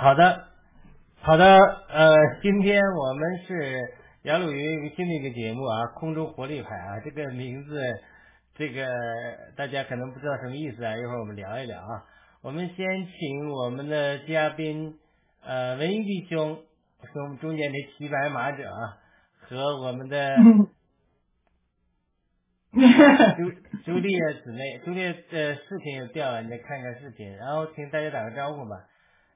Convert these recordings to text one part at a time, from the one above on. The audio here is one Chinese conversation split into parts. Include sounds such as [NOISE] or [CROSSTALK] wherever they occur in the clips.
好的，好的，呃，今天我们是杨鲁云新的一个节目啊，空中活力派啊，这个名字，这个大家可能不知道什么意思啊，一会儿我们聊一聊啊。我们先请我们的嘉宾，呃，文艺弟兄是我们中间的骑白马者啊，和我们的朱朱丽叶姊妹，朱丽叶的视频又掉了，你再看看视频，然后请大家打个招呼吧。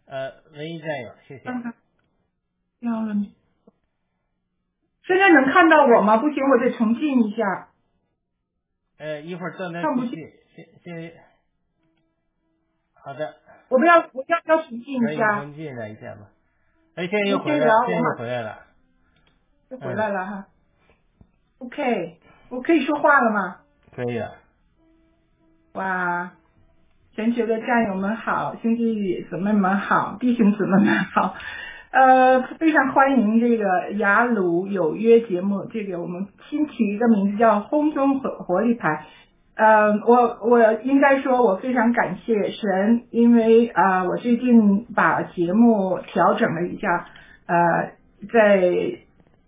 呃，文艺战友，谢谢。掉了你，现在能看到我吗？不行，我得重进一下。呃，一会儿断断续续。好的。我们要，我要要重进一下。重进来一下吧。哎，现在又回来了，现在又回来了。又回来了哈。OK，我可以说话了吗？可以啊。哇。全球的战友们好，兄弟姊妹们好，弟兄姊妹们好，呃，非常欢迎这个雅鲁有约节目，这个我们新起一个名字叫空中活活力牌，呃，我我应该说，我非常感谢神，因为啊，我最近把节目调整了一下，呃，在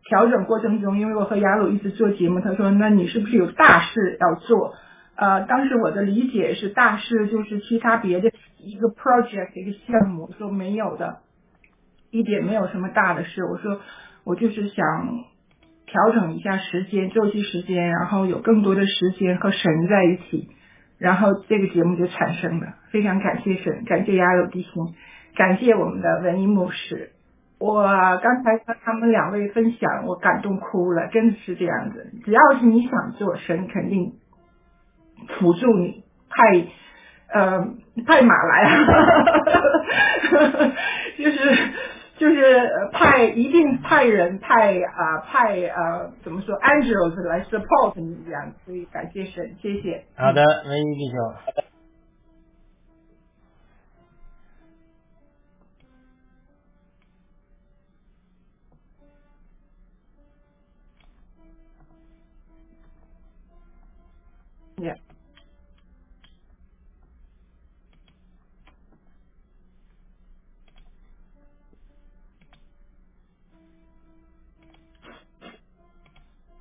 调整过程中，因为我和雅鲁一直做节目，他说，那你是不是有大事要做？呃，当时我的理解是大事就是其他别的一个 project 一个项目，说没有的，一点没有什么大的事。我说我就是想调整一下时间周期时间，然后有更多的时间和神在一起，然后这个节目就产生了。非常感谢神，感谢亚友弟兄，感谢我们的文艺牧师。我刚才和他们两位分享，我感动哭了，真的是这样子。只要是你想做，神肯定。辅助你派呃派马来，[LAUGHS] 就是就是派一定派人派啊派呃怎么说 angels 来 support 你这样，所以感谢神，谢谢。好的，文艺弟兄。Yeah.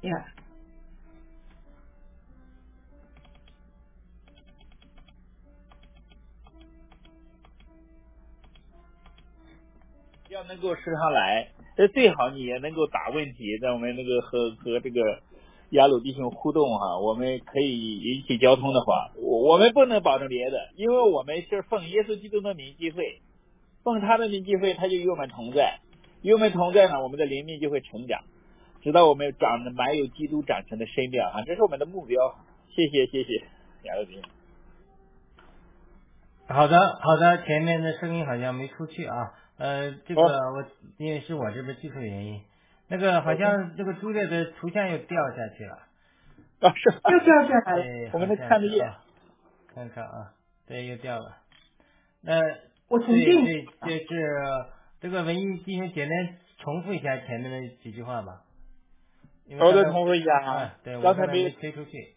Yeah. 要能够时常来，这最好你也能够打问题，在我们那个和和这个雅鲁弟兄互动哈，我们可以引起交通的话，我我们不能保证别的，因为我们是奉耶稣基督的名聚会，奉他的名聚会，他就与我们同在，与我们同在呢，我们的灵命就会成长。直到我们长得满有基督长成的身量啊，这是我们的目标。谢谢谢谢。好的好的，前面的声音好像没出去啊，呃，这个我因为是我这边技术原因，那个好像这个朱烈的图像又掉下去了。啊是，又掉下来，我们能看得见。看看啊，对，又掉了。那我重新。这这是这个文艺进行简单重复一下前面的几句话吧。我再重复一下啊，对刚才没推出去。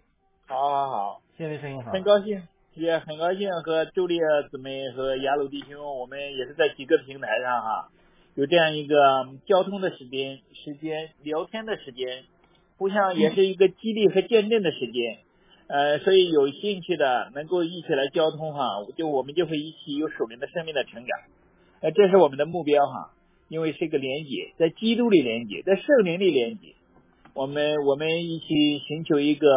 好好好，现在声音好。很高兴，也很高兴和朱烈姊妹和雅鲁弟兄，我们也是在几个平台上哈，有这样一个交通的时间、时间聊天的时间，互相也是一个激励和见证的时间。呃，所以有兴趣的能够一起来交通哈，就我们就会一起有属灵的生命的成长。呃，这是我们的目标哈，因为是一个连接，在基督里连接，在圣灵里连接。我们我们一起寻求一个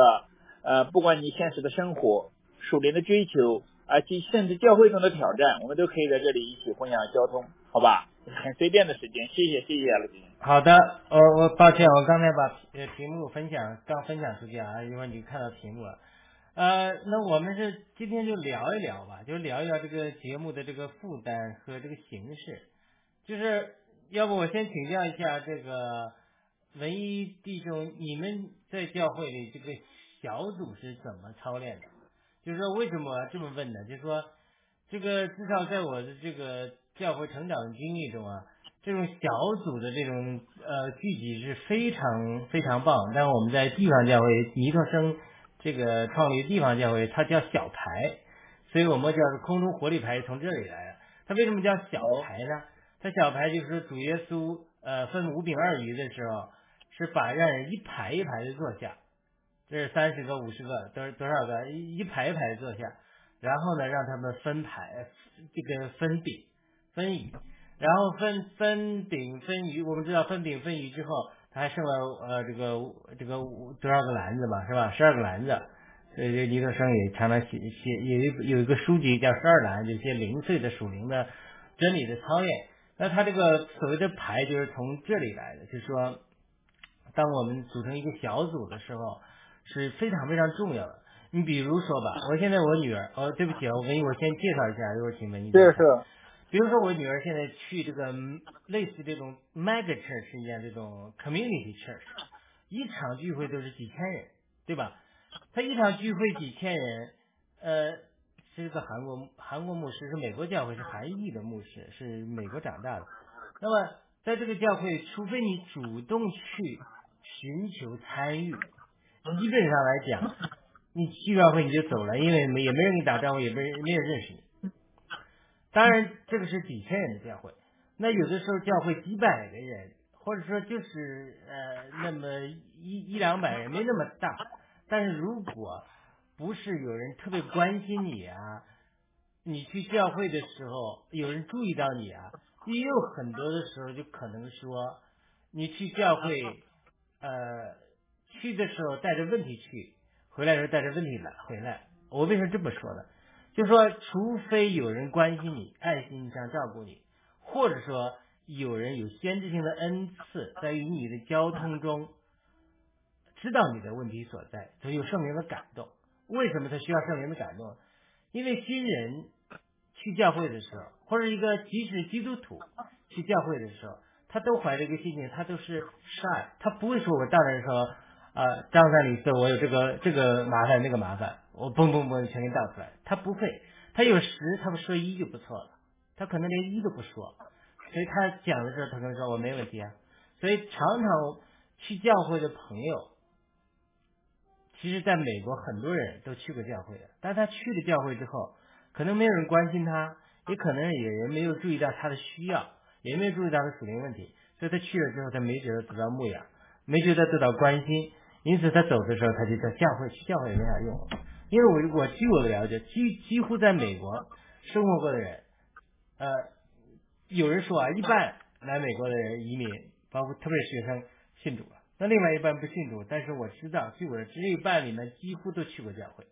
呃，不管你现实的生活、属灵的追求，啊，及甚至教会中的挑战，我们都可以在这里一起分享交通，好吧？很随便的时间，谢谢谢谢老金。好的，我我抱歉，我刚才把呃题目分享刚分享出去啊，一会儿你看到题目了。呃，那我们是今天就聊一聊吧，就聊一聊这个节目的这个负担和这个形式，就是要不我先请教一下这个。文艺弟兄，你们在教会里这个小组是怎么操练的？就是说，为什么这么问呢？就是说，这个至少在我的这个教会成长的经历中啊，这种小组的这种呃聚集是非常非常棒。但我们在地方教会，尼特生这个创立地方教会，它叫小台，所以我们叫空中活力牌从这里来的。它为什么叫小排呢？它小排就是主耶稣呃分五饼二鱼的时候，是把让人一排一排的坐下，这是三十个五十个多多少个一排一排的坐下，然后呢让他们分排这个分饼分鱼，然后分分饼分鱼，我们知道分饼分鱼之后，他还剩了呃这个这个多少个篮子嘛是吧？十二个篮子。所以，尼克生也常常写写有一有一个书籍叫《十二篮》，有些零碎的属灵的真理的操练。那他这个所谓的牌就是从这里来的，就是说，当我们组成一个小组的时候是非常非常重要的。你比如说吧，我现在我女儿，哦，对不起，我给你我先介绍一下，一会儿请问你。对是。比如说我女儿现在去这个类似这种 mega church 一样这种 community church，一场聚会都是几千人，对吧？他一场聚会几千人，呃，是个韩国韩国牧师，是美国教会，是韩裔的牧师，是美国长大的。那么在这个教会，除非你主动去寻求参与，基本上来讲，你去完会你就走了，因为没也没人给你打招呼，也没人没有认识你。当然，这个是几千人的教会，那有的时候教会几百个人，或者说就是呃那么一一两百人，没那么大。但是如果不是有人特别关心你啊，你去教会的时候有人注意到你啊，也有很多的时候就可能说你去教会呃去的时候带着问题去，回来时候带着问题来回来。我为什么这么说呢？就说除非有人关心你、爱心上照顾你，或者说有人有先知性的恩赐在与你的交通中。知道你的问题所在，所以有圣灵的感动。为什么他需要圣灵的感动？因为新人去教会的时候，或者一个即使基督徒去教会的时候，他都怀着一个心情，他都是善他不会说我到那说啊张三李四，我有这个这个麻烦那个麻烦，我嘣嘣嘣全给倒出来。他不会，他有十，他不说一就不错了，他可能连一都不说，所以他讲的时候，他可能说我没问题啊。所以常常去教会的朋友。其实，在美国，很多人都去过教会的，但他去了教会之后，可能没有人关心他，也可能有人没有注意到他的需要，也没有注意到他属灵问题，所以他去了之后，他没觉得得到牧养，没觉得得到关心，因此他走的时候，他就在教会去教会也没啥用。因为我我据我的了解，几几乎在美国生活过的人，呃，有人说啊，一半来美国的人移民，包括特别是学生信主了。那另外一半不信主，但是我知道，据我的这一半里面几乎都去过教会，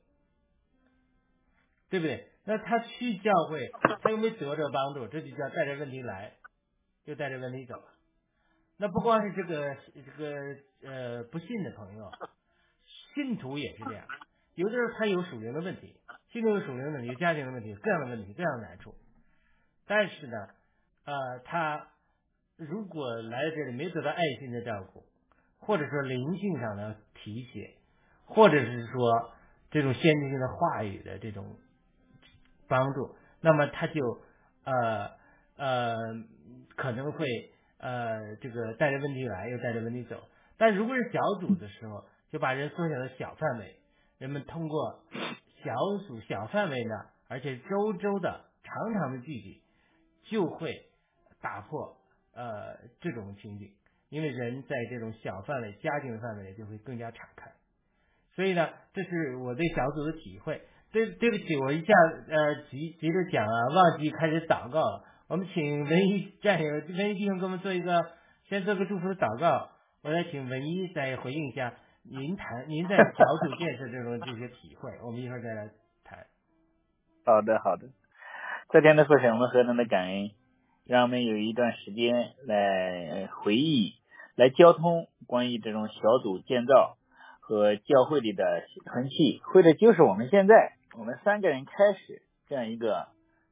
对不对？那他去教会，他又没得着帮助，这就叫带着问题来，又带着问题走了。那不光是这个这个呃不信的朋友，信徒也是这样，有的时候他有属灵的问题，信徒有属灵的问题，家庭的问题，各样的问题，各样的难处。但是呢，呃，他如果来到这里没得到爱心的照顾。或者说灵性上的提携，或者是说这种先进性的话语的这种帮助，那么他就呃呃可能会呃这个带着问题来，又带着问题走。但如果是小组的时候，就把人缩小到小范围，人们通过小组小范围的，而且周周的长长的聚集，就会打破呃这种情景。因为人在这种小范围、家庭的范围就会更加敞开，所以呢，这是我对小组的体会。对，对不起，我一下呃急急着讲啊，忘记开始祷告了。我们请文一战友、文一弟兄给我们做一个，先做个祝福的祷告。我再请文一再回应一下您谈您在小组建设这种这些体会。我们一会儿再来谈。好的，好的。这天的父神，我们何等的感恩。让我们有一段时间来回忆、来交通关于这种小组建造和教会里的团契，或者就是我们现在我们三个人开始这样一个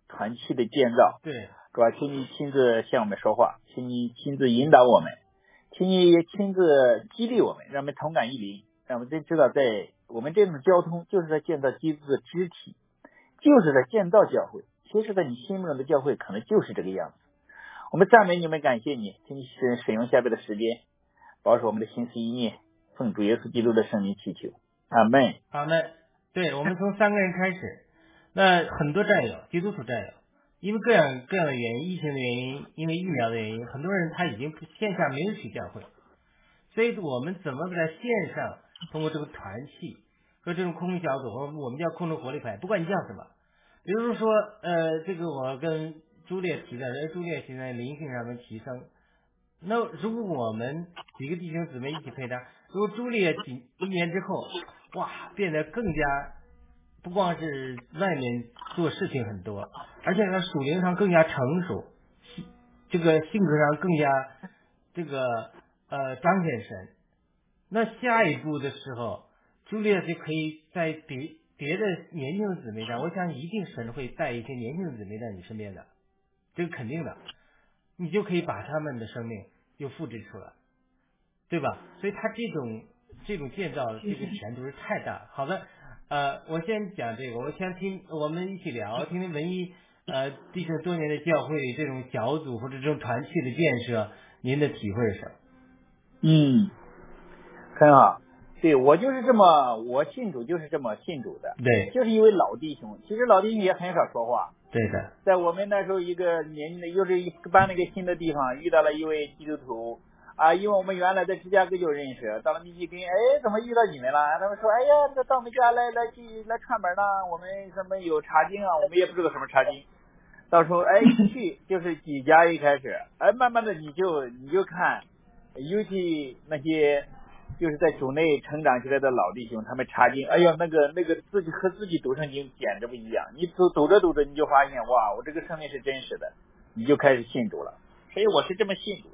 团契的建造。对，主要请你亲自向我们说话，请你亲自引导我们，请你也亲自激励我们，让我们同感一灵，让我们真知道，在我们这种交通就是在建造基督的肢体，就是在建造教会。其实，在你心目中的教会，可能就是这个样子。我们赞美你们，感谢你，请你使使用下边的时间，保守我们的心思意念，奉主耶稣基督的圣名祈求，阿门，阿门。对，我们从三个人开始，那很多战友，基督徒战友，因为各样各样的原因，疫情的原因，因为疫苗的原因，很多人他已经线下没有去教会，所以我们怎么在线上通过这个团契和这种空中小组，我们叫空中活力派，不管你叫什么，比如说呃，这个我跟朱烈提的，朱烈现在灵性上面提升，那如果我们几个弟兄姊妹一起配搭，如果朱烈几一年之后，哇，变得更加不光是外面做事情很多，而且他属灵上更加成熟，这个性格上更加这个呃彰显神。那下一步的时候，朱烈就可以在别别的年轻的姊妹上，我想一定神会带一些年轻的姊妹在你身边的，这个肯定的，你就可以把他们的生命又复制出来，对吧？所以他这种这种建造这个前途是太大。好的，呃，我先讲这个，我先听我们一起聊，听听文艺呃弟兄多年的教会这种小组或者这种团契的建设，您的体会是什么？嗯，很好。对我就是这么，我信主就是这么信主的。对，就是一位老弟兄。其实老弟兄也很少说话。对的。在我们那时候，一个年轻的，又是一搬了一个新的地方，遇到了一位基督徒啊，因为我们原来在芝加哥就认识，到了密西根，哎，怎么遇到你们了？他们说，哎呀，这到我们家来来去来串门呢，我们什么有茶经啊，我们也不知道什么茶经。到时候哎一去 [LAUGHS] 就是几家一开始，哎，慢慢的你就你就看，尤其那些。就是在主内成长起来的老弟兄，他们查经，哎呀，那个那个自己和自己读圣经简直不一样。你读读着读着，你就发现哇，我这个生命是真实的，你就开始信主了。所以我是这么信主。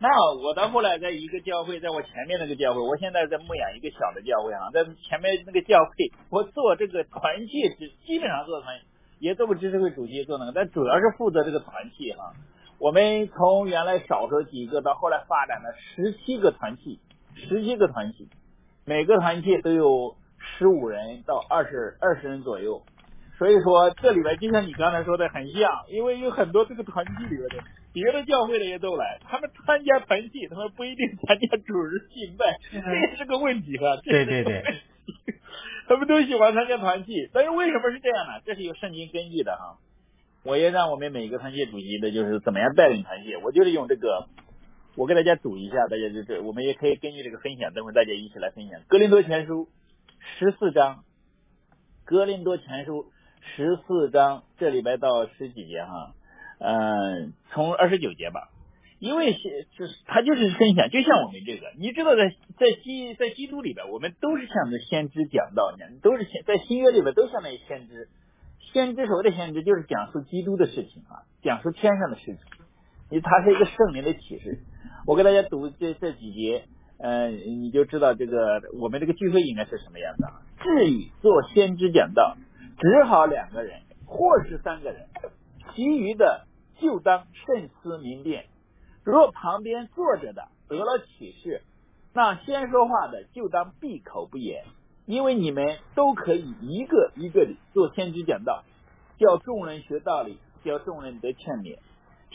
那我到后来在一个教会，在我前面那个教会，我现在在牧养一个小的教会啊，在前面那个教会，我做这个团契是基本上做团，也做过知识会主席做那个，但主要是负责这个团契哈。我们从原来少说几个，到后来发展了十七个团契。十七个团契，每个团契都有十五人到二十二十人左右，所以说这里边就像你刚才说的很像，因为有很多这个团契里边的别的教会的也都来，他们参加团契，他们不一定参加主日敬拜，这也是个问题哈。对对对，他们都喜欢参加团契，但是为什么是这样呢？这是有圣经根据的哈。我也让我们每个团契主席的就是怎么样带领团契，我就是用这个。我给大家读一下，大家就是我们也可以根据这个分享，等会大家一起来分享《格林多前书》十四章，《格林多前书》十四章这里边到十几节哈，嗯，从二十九节吧，因为是就是他就是分享，就像我们这个，你知道在在基在基督里边，我们都是向着先知讲道呢，都是在新约里边都相当于先知，先知所谓的先知就是讲述基督的事情啊，讲述天上的事情，因为它是一个圣灵的启示。我给大家读这这几节，呃，你就知道这个我们这个聚会应该是什么样的。至于做先知讲道，只好两个人或是三个人，其余的就当慎思明辨。若旁边坐着的得了启示，那先说话的就当闭口不言，因为你们都可以一个一个的做先知讲道，叫众人学道理，叫众人得劝勉。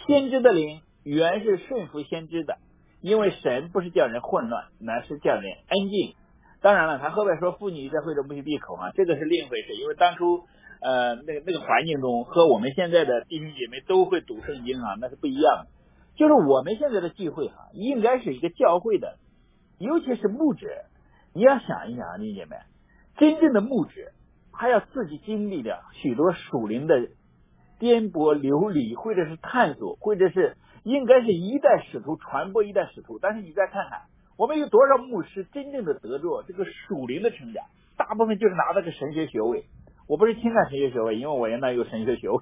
先知的灵。原是顺服先知的，因为神不是叫人混乱，乃是叫人安静。当然了，他后边说妇女在会中不许闭口啊，这个是另一回事。因为当初呃那个那个环境中和我们现在的弟兄姐妹都会读圣经啊，那是不一样的。就是我们现在的聚会哈，应该是一个教会的，尤其是牧者，你要想一想啊，弟兄姐妹，真正的牧者，他要自己经历的许多属灵的颠簸流离，或者是探索，或者是。应该是一代使徒传播一代使徒，但是你再看看，我们有多少牧师真正的得着这个属灵的成长？大部分就是拿到个神学学位。我不是侵犯神学学位，因为我原来有神学学位。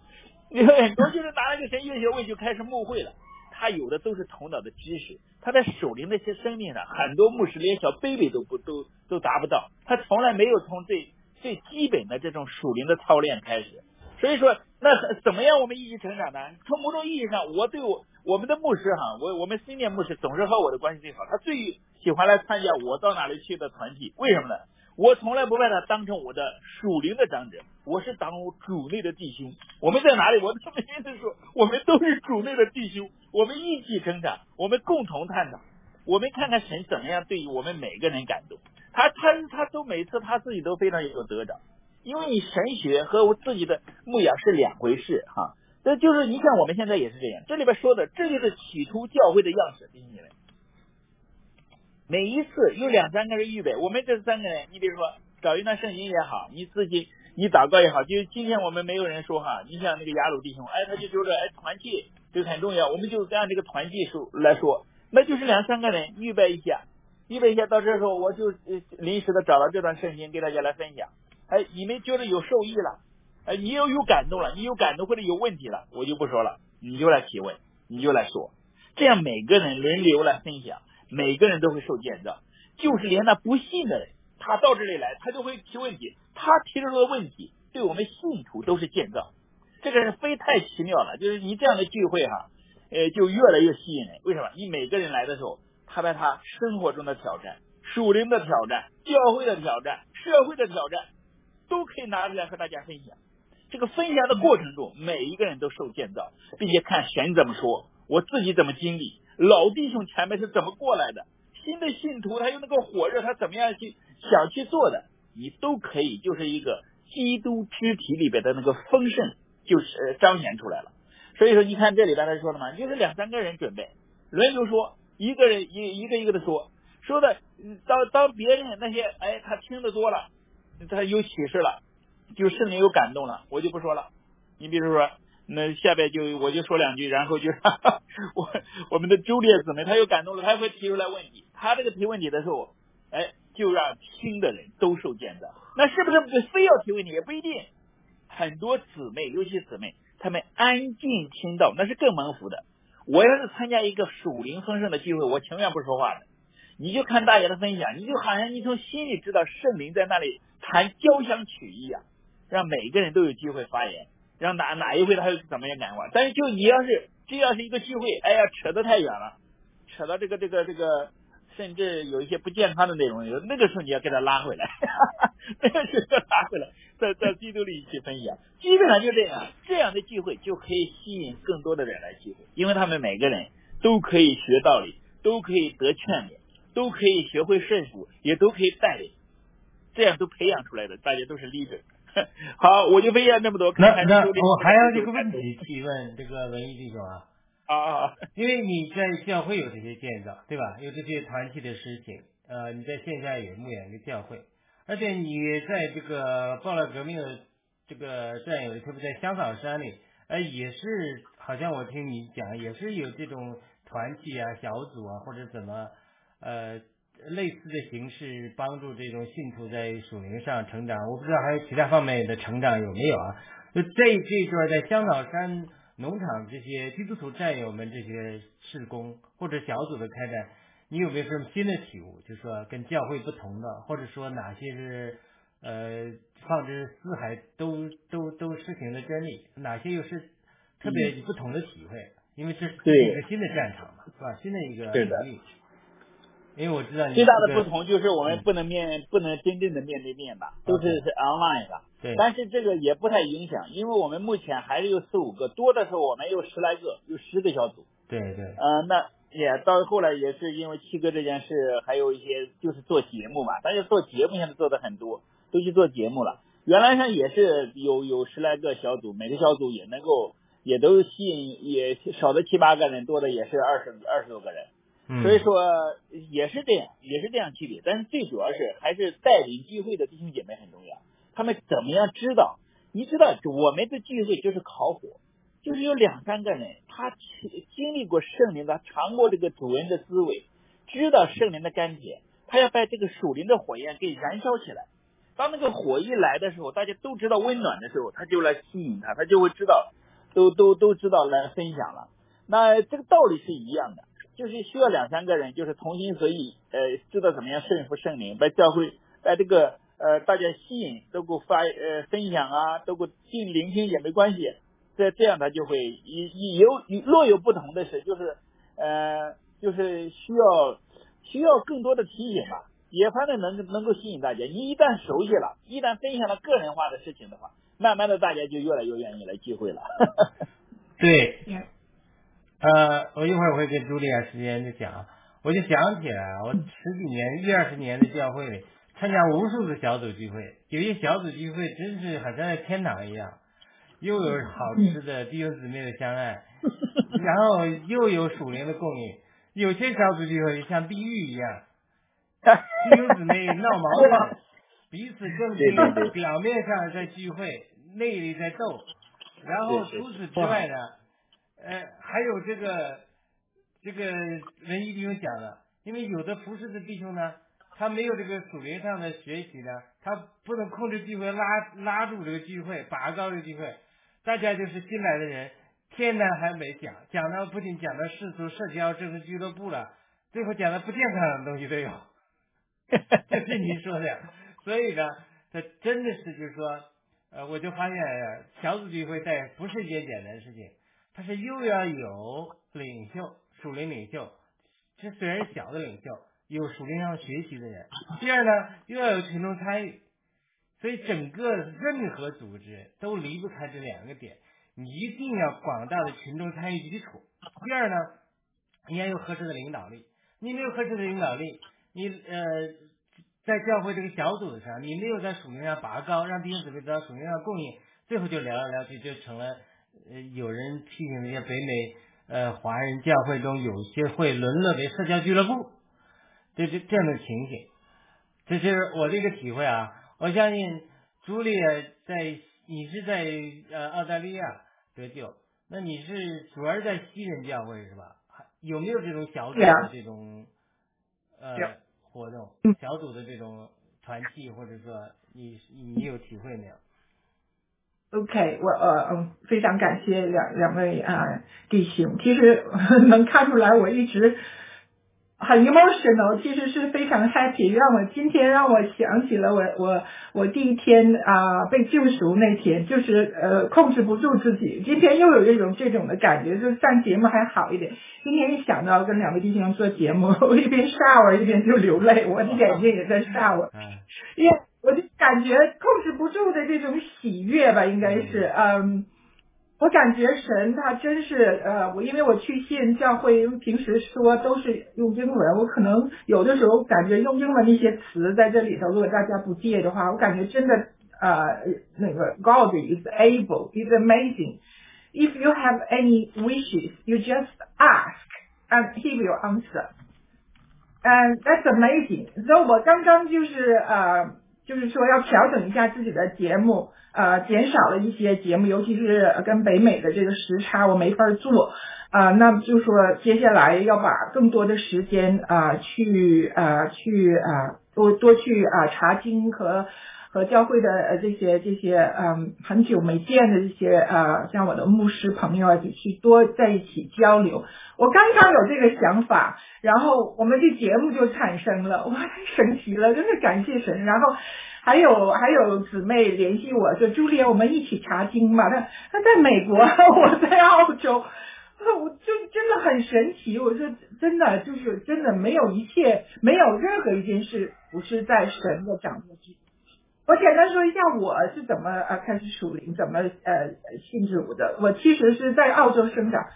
[LAUGHS] 因为很多就是拿了个神学学位就开始牧会了，他有的都是头脑的知识，他在属灵那些生命上，很多牧师连小 baby 都不都都达不到，他从来没有从最最基本的这种属灵的操练开始。所以说，那怎么样我们一起成长呢？从某种意义上，我对我我们的牧师哈，我我们新年牧师总是和我的关系最好。他最喜欢来参加我到哪里去的团体，为什么呢？我从来不把他当成我的属灵的长者，我是当我主内的弟兄。我们在哪里？我他每天都说，我们都是主内的弟兄，我们一起成长，我们共同探讨，我们看看神怎么样对于我们每个人感动。他他他都每次他自己都非常有得着。因为你神学和我自己的牧养是两回事哈，这就是你看我们现在也是这样，这里边说的这就是起初教会的样式，每一次有两三个人预备，我们这三个人，你比如说找一段圣经也好，你自己你祷告也好，就今天我们没有人说哈，你像那个雅鲁弟兄，哎，他就觉得哎团契就很重要，我们就按这个团契数来说，那就是两三个人预备一下，预备一下，到这时候我就临时的找到这段圣经给大家来分享，哎，你们觉得有受益了，哎，你又有感动了，你有感动或者有问题了，我就不说了，你就来提问，你就来说，这样每个人轮流来分享。每个人都会受见证，就是连那不信的人，他到这里来，他就会提问题，他提出的问题，对我们信徒都是见证，这个人非太奇妙了。就是你这样的聚会哈，呃，就越来越吸引人。为什么？你每个人来的时候，他把他生活中的挑战、属灵的挑战、教会的挑战、社会的挑战，都可以拿出来和大家分享。这个分享的过程中，每一个人都受建造，并且看神怎么说，我自己怎么经历。老弟兄前面是怎么过来的？新的信徒他有那个火热，他怎么样去想去做的？你都可以，就是一个基督肢体里边的那个丰盛，就是彰显出来了。所以说，你看这里边他说了嘛，就是两三个人准备轮流说，一个人一一个一个的说，说的当当别人那些哎他听得多了，他有启示了，就圣灵有感动了，我就不说了。你比如说。那下边就我就说两句，然后就哈哈我我们的周烈姊妹，她又感动了，她会提出来问题。她这个提问题的时候，哎，就让听的人都受见证。那是不是非要提问题也不一定？很多姊妹，尤其姊妹，她们安静听到，那是更蒙福的。我要是参加一个属灵丰盛的聚会，我情愿不说话的。你就看大家的分享，你就好像你从心里知道圣灵在那里弹交响曲一样，让每个人都有机会发言。让哪哪一回他又怎么样感化？但是就你要是这要是一个聚会，哎呀，扯得太远了，扯到这个这个这个，甚至有一些不健康的内容，有那个时候你要给他拉回来，[LAUGHS] 那个时候拉回来，在在基督里去分享，基本上就这样，这样的聚会就可以吸引更多的人来聚会，因为他们每个人都可以学道理，都可以得劝勉，都可以学会顺服，也都可以带领，这样都培养出来的，大家都是 leader。[LAUGHS] 好，我就分享这么多。那那我还要这个问题提问这个文艺弟兄啊啊啊，[LAUGHS] 因为你在教会有这些建造，对吧？有这些团体的事情，呃，你在线下也牧养一个教会，而且你在这个暴乱革命的这个战友，特别在香草山里，呃，也是好像我听你讲，也是有这种团体啊、小组啊，或者怎么呃。类似的形式帮助这种信徒在属灵上成长，我不知道还有其他方面的成长有没有啊？就这这段在香草山农场这些基督徒战友们这些事工或者小组的开展，你有没有什么新的体悟？就是说跟教会不同的，或者说哪些是呃放之四海都都都施行的真理，哪些又是特别不同的体会？因为这是一个新的战场嘛，是吧？新的一个领域。因为我知道最大的不同就是我们不能面不能真正的面对面吧，都是是 online 的。对。但是这个也不太影响，因为我们目前还是有四五个，多的时候我们有十来个，有十个小组。对对。呃，那也到后来也是因为七哥这件事，还有一些就是做节目嘛，大家做节目现在做的很多，都去做节目了。原来上也是有有十来个小组，每个小组也能够也都吸引，也少的七八个人，多的也是二十二十多个人。所以说也是这样，也是这样区别，但是最主要是还是带领聚会的弟兄姐妹很重要。他们怎么样知道？你知道我们的聚会就是烤火，就是有两三个人，他经历过圣灵的，尝过这个主人的滋味，知道圣灵的甘甜，他要把这个属灵的火焰给燃烧起来。当那个火一来的时候，大家都知道温暖的时候，他就来吸引他，他就会知道，都都都知道来分享了。那这个道理是一样的。就是需要两三个人，就是同心合意，呃，知道怎么样顺服圣灵，把教会把这个呃大家吸引，都给我发呃分享啊，都给我进聆听也没关系，这这样他就会有有若有不同的是，就是呃就是需要需要更多的提醒吧，也反正能能够吸引大家。你一旦熟悉了，一旦分享了个人化的事情的话，慢慢的大家就越来越愿意来聚会了。[LAUGHS] 对。呃，我一会儿我会跟朱莉亚时间就讲，我就想起来，我十几年一二十年的教会里，参加无数个小组聚会，有些小组聚会真是好像在天堂一样，又有好吃的弟兄姊妹的相爱，然后又有属灵的供应。有些小组聚会像地狱一样，弟兄姊妹闹矛盾，彼此更新，表面上在聚会，内里在斗。然后除此之外呢，呃，还有这个这个文艺弟兄讲的，因为有的服侍的弟兄呢。他没有这个属灵上的学习呢，他不能控制聚会，拉拉住这个聚会，拔高这个聚会。大家就是新来的人，天南还没讲，讲到不仅讲到世俗社交，这是俱乐部了，最后讲到不健康的东西都有。[LAUGHS] 这是您说的，所以呢，这真的是就是说，呃，我就发现小组聚会在不是一件简单的事情，它是又要有领袖，属灵领袖，这虽然小的领袖。有属灵上学习的人，[LAUGHS] 第二呢，又要有群众参与，所以整个任何组织都离不开这两个点，你一定要广大的群众参与基础。第二呢，你要有合适的领导力，你没有合适的领导力，你呃，在教会这个小组上，你没有在属灵上拔高，让弟兄姊妹得到属灵上供应，最后就聊来聊去就成了，呃，有人批评那些北美呃华人教会中有些会沦落为社交俱乐部。这这这样的情形，这是我的一个体会啊！我相信朱莉在你是在呃澳大利亚得救，那你是主要是在西人教会是吧？有没有这种小组的这种呃活动？小组的这种团契，或者说你你有体会没有？OK，我呃嗯，非常感谢两两位啊弟兄，其实 [LAUGHS] 能看出来我一直。很 emotional，其实是非常 happy，让我今天让我想起了我我我第一天啊被救赎那天，就是呃控制不住自己。今天又有这种这种的感觉，就是上节目还好一点。今天一想到跟两位弟兄做节目，[LAUGHS] 我一边 shower 一边就流泪，我的眼睛也在 shower，因为我就感觉控制不住的这种喜悦吧，应该是嗯。我感觉神他真是呃，我因为我去信教会，平时说都是用英文，我可能有的时候感觉用英文的一些词在这里头，如果大家不介意的话，我感觉真的呃那个 God is able, is amazing. If you have any wishes, you just ask and He will answer. And that's amazing. So 我刚刚就是呃。就是说要调整一下自己的节目，呃，减少了一些节目，尤其是跟北美的这个时差，我没法做，啊，那就说接下来要把更多的时间啊，去啊，去啊，多多去啊查经和。和教会的呃这些这些嗯很久没见的这些呃像我的牧师朋友啊，就去多在一起交流。我刚刚有这个想法，然后我们这节目就产生了，哇，太神奇了，真是感谢神。然后还有还有姊妹联系我说，朱莉，我们一起查经嘛。他他在美国，[LAUGHS] 我在澳洲，我就真的很神奇。我说真的就是真的没有一切，没有任何一件事不是在神的掌握之。我简单说一下我是怎么呃开始属灵，怎么呃信主的。我其实是在澳洲生长，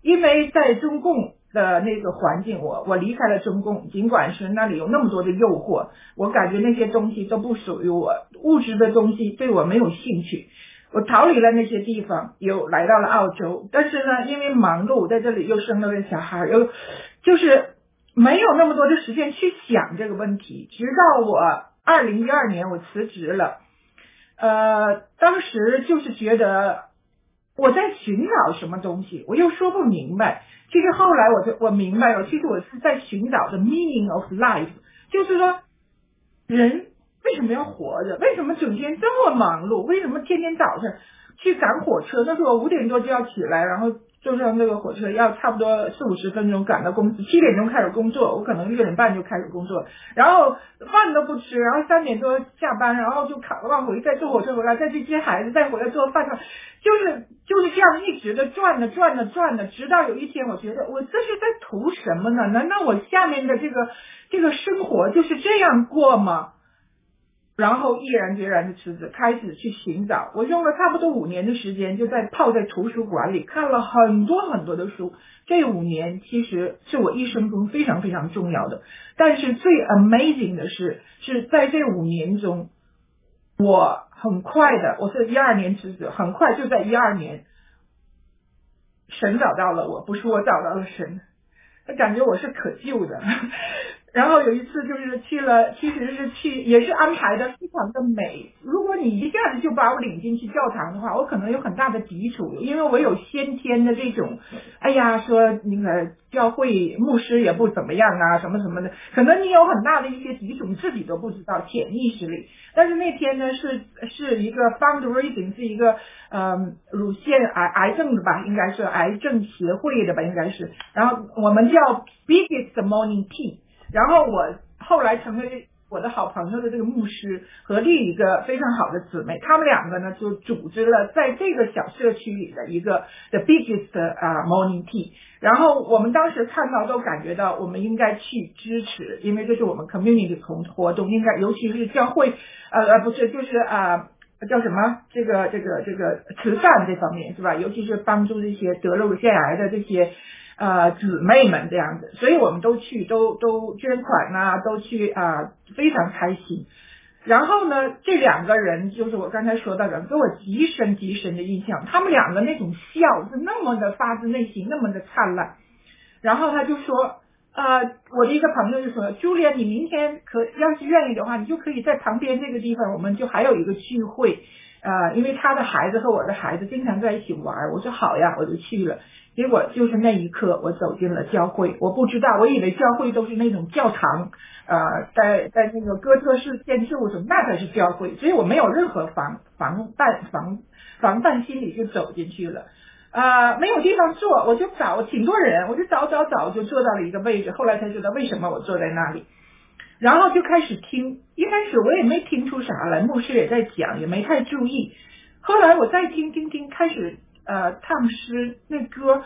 因为在中共的那个环境，我我离开了中共，尽管是那里有那么多的诱惑，我感觉那些东西都不属于我，物质的东西对我没有兴趣。我逃离了那些地方，又来到了澳洲，但是呢，因为忙碌，在这里又生了个小孩，又就是没有那么多的时间去想这个问题，直到我。二零一二年我辞职了，呃，当时就是觉得我在寻找什么东西，我又说不明白。其实后来我就我明白了，其实我是在寻找的 meaning of life，就是说人为什么要活着？为什么整天这么忙碌？为什么天天早上去赶火车？那时候我五点多就要起来，然后。坐上那个火车要差不多四五十分钟赶到公司，七点钟开始工作，我可能六点半就开始工作，然后饭都不吃，然后三点多下班，然后就赶往回，再坐火车回来，再去接孩子，再回来做饭，就是就是这样一直的转的转的转的，直到有一天，我觉得我这是在图什么呢？难道我下面的这个这个生活就是这样过吗？然后毅然决然的辞职，开始去寻找。我用了差不多五年的时间，就在泡在图书馆里看了很多很多的书。这五年其实是我一生中非常非常重要的。但是最 amazing 的是，是在这五年中，我很快的，我是一二年辞职，很快就在一二年，神找到了我，不是我找到了神，他感觉我是可救的。然后有一次就是去了，其实是去也是安排的非常的美。如果你一下子就把我领进去教堂的话，我可能有很大的抵触，因为我有先天的这种，哎呀，说那个教会牧师也不怎么样啊，什么什么的，可能你有很大的一些抵触，你自己都不知道，潜意识里。但是那天呢，是是一个 fundraising，是一个呃乳腺癌癌症的吧，应该是癌症协会的吧，应该是。然后我们叫 biggest morning tea。然后我后来成为我的好朋友的这个牧师和另一个非常好的姊妹，他们两个呢就组织了在这个小社区里的一个 the biggest 啊 morning tea。然后我们当时看到都感觉到我们应该去支持，因为这是我们 community 从活动，应该尤其是教会呃呃不是就是啊叫什么这个这个这个慈善这方面是吧？尤其是帮助这些得了乳腺癌的这些。呃，姊妹们这样子，所以我们都去，都都捐款呐，都去啊，非常开心。然后呢，这两个人就是我刚才说到的，给我极深极深的印象。他们两个那种笑是那么的发自内心，那么的灿烂。然后他就说，呃，我的一个朋友就说，朱莲，你明天可要是愿意的话，你就可以在旁边这个地方，我们就还有一个聚会。呃，因为他的孩子和我的孩子经常在一起玩，我说好呀，我就去了。结果就是那一刻，我走进了教会。我不知道，我以为教会都是那种教堂，呃，在在那个哥特式建筑什么，那才是教会。所以我没有任何防防范防防范心理，就走进去了。啊，没有地方坐，我就找挺多人，我就找找找，就坐到了一个位置。后来才知道为什么我坐在那里，然后就开始听。一开始我也没听出啥来，牧师也在讲，也没太注意。后来我再听听听，开始。呃，唱诗那歌，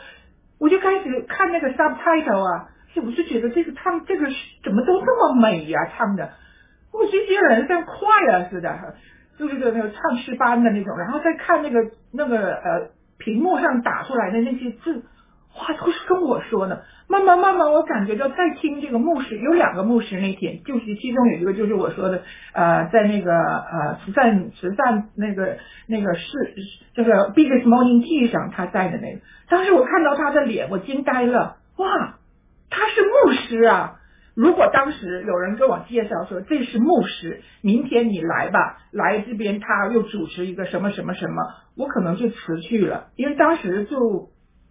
我就开始看那个 subtitle 啊，我就觉得这个唱这个怎么都这么美呀，唱的，我这些人像快啊似的，就是个那个唱诗班的那种，然后再看那个那个呃屏幕上打出来的那些字。话都是跟我说的，慢慢慢慢，我感觉到在听这个牧师，有两个牧师那天，就是其中有一个就是我说的，呃，在那个呃慈善慈善那个那个是就是 Biggest Morning Tea 上他在的那个，当时我看到他的脸，我惊呆了，哇，他是牧师啊！如果当时有人跟我介绍说这是牧师，明天你来吧，来这边他又主持一个什么什么什么，我可能就辞去了，因为当时就。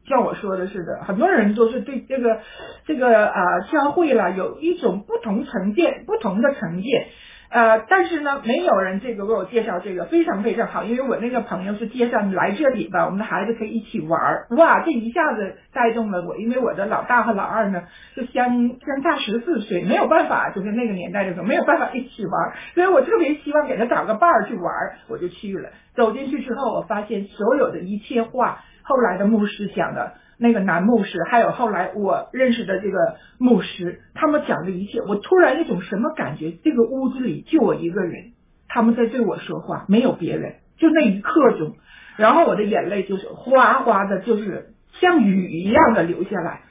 像我说的似的，很多人都是对这个这个啊教会了有一种不同成见，不同的成见。呃，但是呢，没有人这个为我介绍这个非常非常好，因为我那个朋友是介绍你来这里吧，我们的孩子可以一起玩儿。哇，这一下子带动了我，因为我的老大和老二呢是相相差十四岁，没有办法，就是那个年代的时候没有办法一起玩儿，所以我特别希望给他找个伴儿去玩儿，我就去了。走进去之后，我发现所有的一切话。后来的牧师讲的那个男牧师，还有后来我认识的这个牧师，他们讲的一切，我突然一种什么感觉？这个屋子里就我一个人，他们在对我说话，没有别人。就那一刻钟，然后我的眼泪就是哗哗的，就是像雨一样的流下来。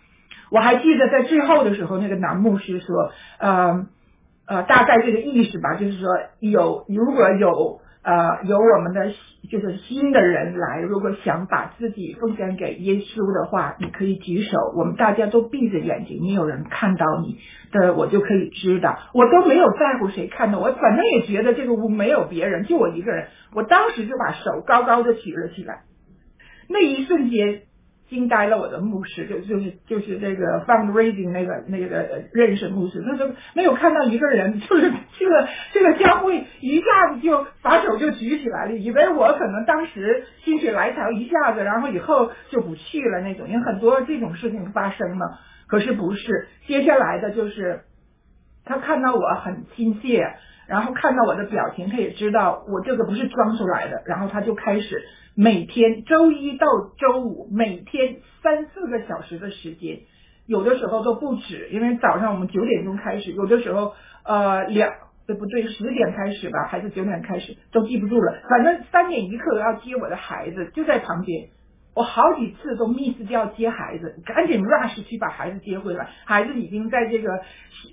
我还记得在最后的时候，那个男牧师说，呃呃，大概这个意思吧，就是说有如果有。呃，有我们的就是新的人来，如果想把自己奉献给耶稣的话，你可以举手，我们大家都闭着眼睛，没有人看到你的，我就可以知道，我都没有在乎谁看到我，反正也觉得这个屋没有别人，就我一个人，我当时就把手高高的举了起来，那一瞬间。惊呆了我的牧师，就就是就是这个 fundraising 那个那个认识牧师，他说没有看到一个人，就是这个这个教会一下子就把手就举起来了，以为我可能当时心血来潮一下子，然后以后就不去了那种，因为很多这种事情发生了，可是不是，接下来的就是他看到我很亲切。然后看到我的表情，他也知道我这个不是装出来的。然后他就开始每天周一到周五每天三四个小时的时间，有的时候都不止，因为早上我们九点钟开始，有的时候呃两对不对十点开始吧，还是九点开始都记不住了。反正三点一刻要接我的孩子，就在旁边。我好几次都 miss 掉接孩子，赶紧 rush 去把孩子接回来。孩子已经在这个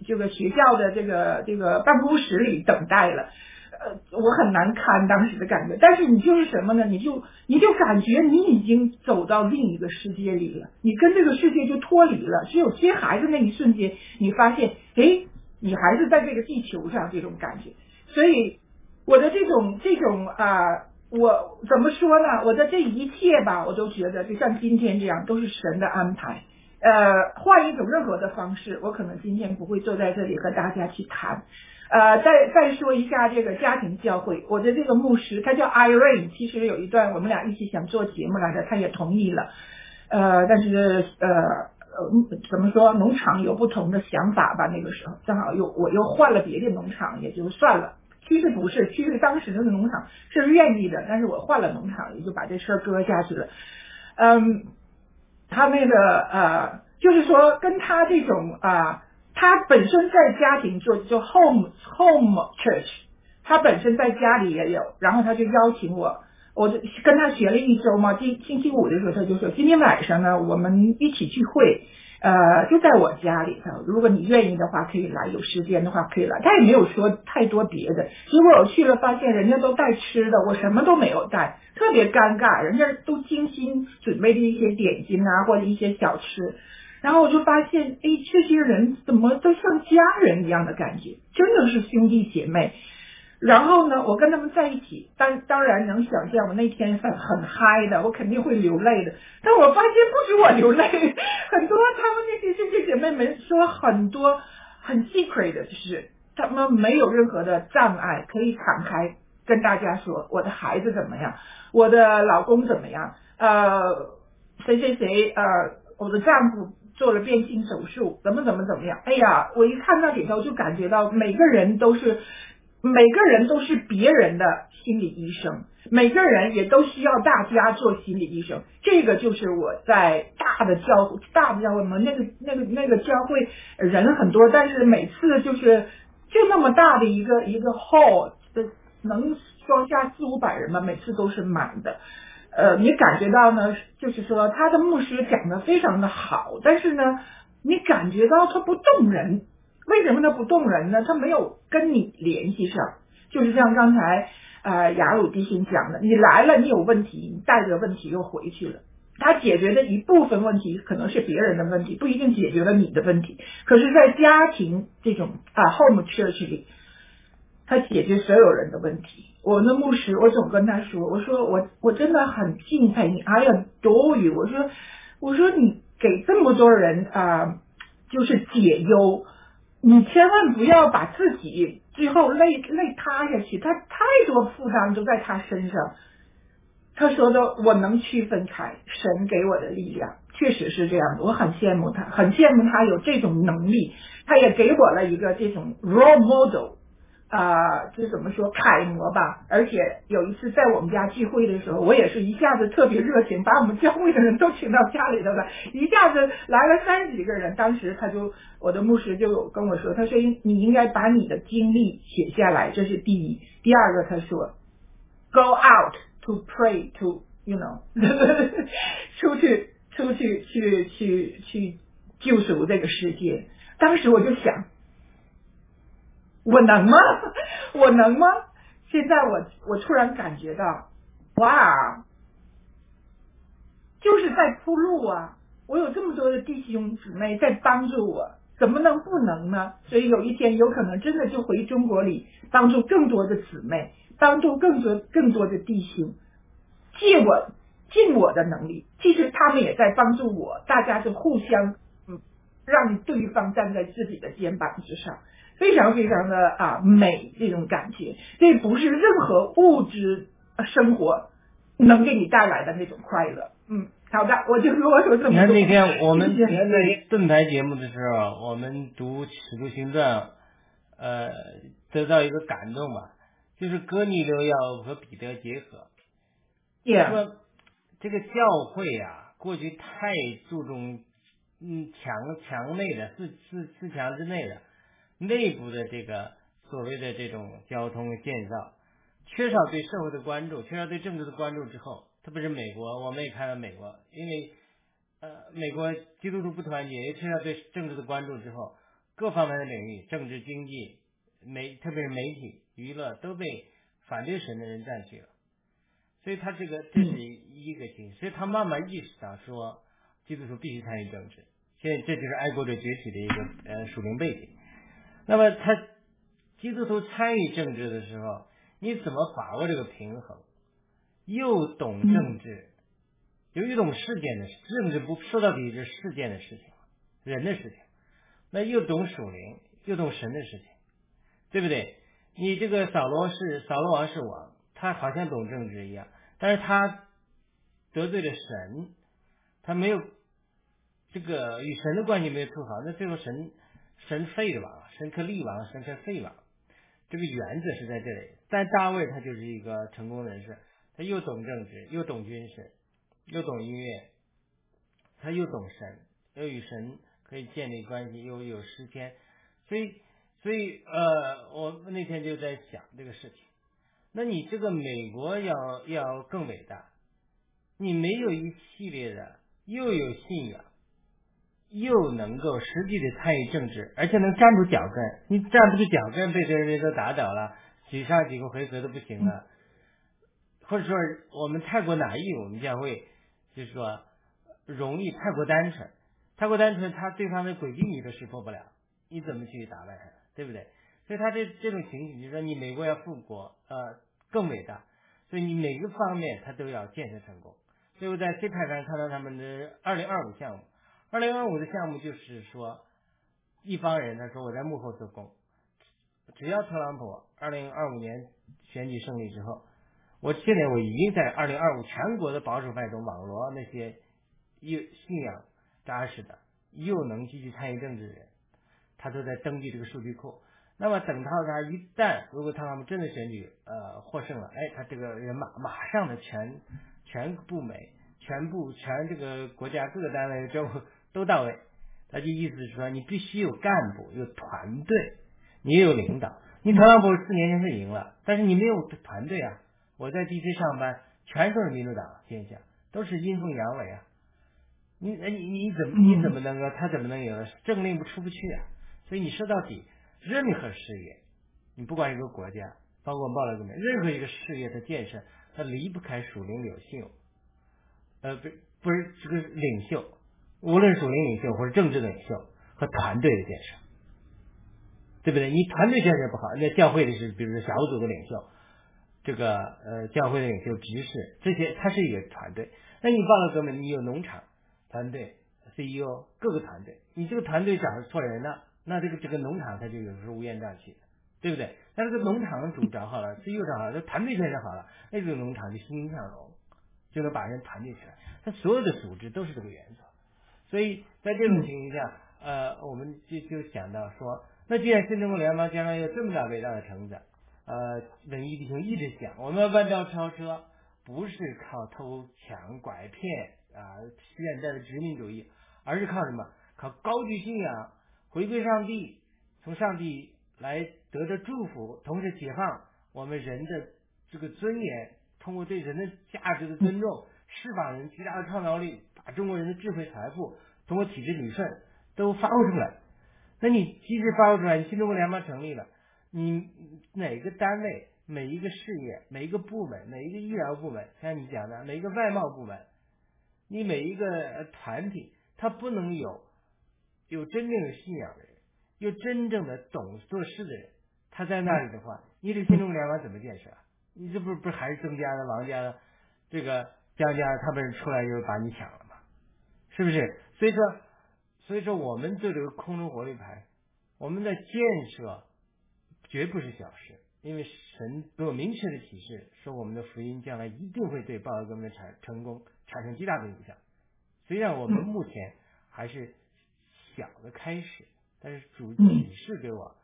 这个学校的这个这个办公室里等待了。呃，我很难堪当时的感觉。但是你就是什么呢？你就你就感觉你已经走到另一个世界里了，你跟这个世界就脱离了。只有接孩子那一瞬间，你发现，哎，你还是在这个地球上这种感觉。所以我的这种这种啊。我怎么说呢？我的这一切吧，我都觉得就像今天这样，都是神的安排。呃，换一种任何的方式，我可能今天不会坐在这里和大家去谈。呃，再再说一下这个家庭教会，我的这个牧师他叫 Irene，其实有一段我们俩一起想做节目来着，他也同意了。呃，但是呃呃，怎么说？农场有不同的想法吧。那个时候正好又我又换了别的农场，也就算了。其实不是，其实当时那个农场是愿意的，但是我换了农场，也就把这事儿搁下去了。嗯，他那个呃，就是说跟他这种啊，他本身在家庭做就 home home church，他本身在家里也有，然后他就邀请我，我就跟他学了一周嘛。今星期五的时候，他就说今天晚上呢，我们一起聚会。呃，就在我家里头，如果你愿意的话，可以来；有时间的话，可以来。他也没有说太多别的。结果我去了，发现人家都带吃的，我什么都没有带，特别尴尬。人家都精心准备的一些点心啊，或者一些小吃，然后我就发现，哎，这些人怎么都像家人一样的感觉，真的是兄弟姐妹。然后呢，我跟他们在一起，当当然能想象，我那天很很嗨的，我肯定会流泪的。但我发现不止我流泪，很多他们那些兄弟姐妹们说很多很 secret 的，就是他们没有任何的障碍，可以敞开跟大家说，我的孩子怎么样，我的老公怎么样，呃，谁谁谁，呃，我的丈夫做了变性手术，怎么怎么怎么样。哎呀，我一看那里头就感觉到每个人都是。每个人都是别人的心理医生，每个人也都需要大家做心理医生。这个就是我在大的教大的教会嘛，那个那个那个教会人很多，但是每次就是就那么大的一个一个 hall，的能装下四五百人嘛，每次都是满的。呃，你感觉到呢，就是说他的牧师讲的非常的好，但是呢，你感觉到他不动人。为什么他不动人呢？他没有跟你联系上，就是像刚才呃雅鲁弟兄讲的，你来了，你有问题，你带着问题又回去了。他解决的一部分问题可能是别人的问题，不一定解决了你的问题。可是，在家庭这种啊 home church 里，他解决所有人的问题。我的牧师，我总跟他说，我说我我真的很敬佩你，还有多余。我说我说你给这么多人啊，就是解忧。你千万不要把自己最后累累塌下去，他太多负担都在他身上。他说的我能区分开，神给我的力量确实是这样的，我很羡慕他，很羡慕他有这种能力，他也给我了一个这种 role model。啊，这怎么说楷模吧？而且有一次在我们家聚会的时候，我也是一下子特别热情，把我们教会的人都请到家里头来，一下子来了三十几个人。当时他就我的牧师就跟我说，他说你应该把你的经历写下来，这是第一。第二个他说，Go out to pray to you know，[LAUGHS] 出去出去去去去救赎这个世界。当时我就想。我能吗？[LAUGHS] 我能吗？现在我我突然感觉到，哇，就是在铺路啊！我有这么多的弟兄姊妹在帮助我，怎么能不能呢？所以有一天有可能真的就回中国里帮助更多的姊妹，帮助更多更多的弟兄，借我尽我的能力，其实他们也在帮助我，大家就互相，让对方站在自己的肩膀之上。非常非常的啊美，这种感觉，这不是任何物质生活能给你带来的那种快乐。嗯，好的，我就啰嗦这么多。你看那天我们在盾牌节目的时候，我们读《使徒行传》，呃，得到一个感动吧，就是哥尼流要和彼得结合。说这个教会啊，过去太注重嗯墙墙内的四四四墙之内的。内部的这个所谓的这种交通建造，缺少对社会的关注，缺少对政治的关注之后，特别是美国，我们也看到美国，因为呃美国基督徒不团结，也缺少对政治的关注之后，各方面的领域，政治、经济、媒，特别是媒体，娱乐都被反对神的人占据了。所以他这个这是一个情，所以他慢慢意识到说，基督徒必须参与政治。现在这就是爱国者崛起的一个呃属灵背景。那么他基督徒参与政治的时候，你怎么把握这个平衡？又懂政治，又又懂事件的政治，不说到底是事件的事情，人的事情。那又懂属灵，又懂神的事情，对不对？你这个扫罗是扫罗王是王，他好像懂政治一样，但是他得罪了神，他没有这个与神的关系没有处好，那最后神神废了王，神克利王，神克废王，这个原则是在这里。但大卫他就是一个成功人士，他又懂政治，又懂军事，又懂音乐，他又懂神，又与神可以建立关系，又有诗篇，所以。所以，呃，我那天就在想这个事情。那你这个美国要要更伟大，你没有一系列的又有信仰，又能够实际的参与政治，而且能站住脚跟。你站不住脚跟，被这些人都打倒了，几上几个回合都不行了。或者说，我们太过难易，我们将会就是说容易太过单纯，太过单纯，他对方的诡计你都识破不了，你怎么去打败他？对不对？所以他这这种情形，就是说你美国要复国，呃，更伟大，所以你每个方面他都要建设成功。所以我在 C 派上看到他们的二零二五项目，二零二五的项目就是说，一帮人他说我在幕后做工，只要特朗普二零二五年选举胜利之后，我现在我已经在二零二五全国的保守派中网罗那些又信仰扎实的，又能积极参与政治的人。他都在登记这个数据库，那么等到他一旦如果特朗普真的选举呃获胜了，哎，他这个人马马上的全全部美全部全这个国家各个单位都都到位，他就意思是说你必须有干部有团队，你也有领导。你特朗普四年前是赢了，但是你没有团队啊。我在 DC 上班，全都是民主党天下，都是阴奉阳违啊。你你你怎么你怎么能够他怎么能赢？政令不出不去啊。所以你说到底，任何事业，你不管一个国家，包括报了个名，任何一个事业的建设，它离不开属灵领袖，呃，不不是这个领袖，无论属灵领袖或者政治领袖和团队的建设，对不对？你团队建设不好，那教会的是，比如说小组的领袖，这个呃教会的领袖、执事这些，它是一个团队。那你报了革命，你有农场团队、CEO 各个团队，你这个团队找错人了。那这个这个农场它就有时候乌烟瘴气，对不对？那这个农场主找好了，CEO 找好了，这团队建设好了，那这个农场就欣欣向荣，就能把人团结起来。它所有的组织都是这个原则。所以在这种情况下，呃，我们就就想到说，那既然新中国联邦将来有这么大伟大的成长，呃，文艺弟兄一直讲，我们弯道超车，不是靠偷抢拐骗啊，现在的殖民主义，而是靠什么？靠高举信仰。回归上帝，从上帝来得到祝福，同时解放我们人的这个尊严，通过对人的价值的尊重，释放人巨大的创造力，把中国人的智慧财富通过体制理顺都发挥出来。那你机制发挥出来，新中国联邦成立了，你哪个单位、每一个事业、每一个部门、每一个医疗部门，像你讲的每一个外贸部门，你每一个团体，它不能有。有真正有信仰的人，有真正的懂做事的人，他在那里的话，你这新中国联邦怎么建设？你这不是不是还是增加了王家的这个江家他们出来就把你抢了吗？是不是？所以说，所以说我们做这个空中活力牌，我们的建设绝不是小事，因为神给我明确的启示，说我们的福音将来一定会对报道革命的产成功产生极大的影响。虽然我们目前还是。小的开始，但是主启示给我，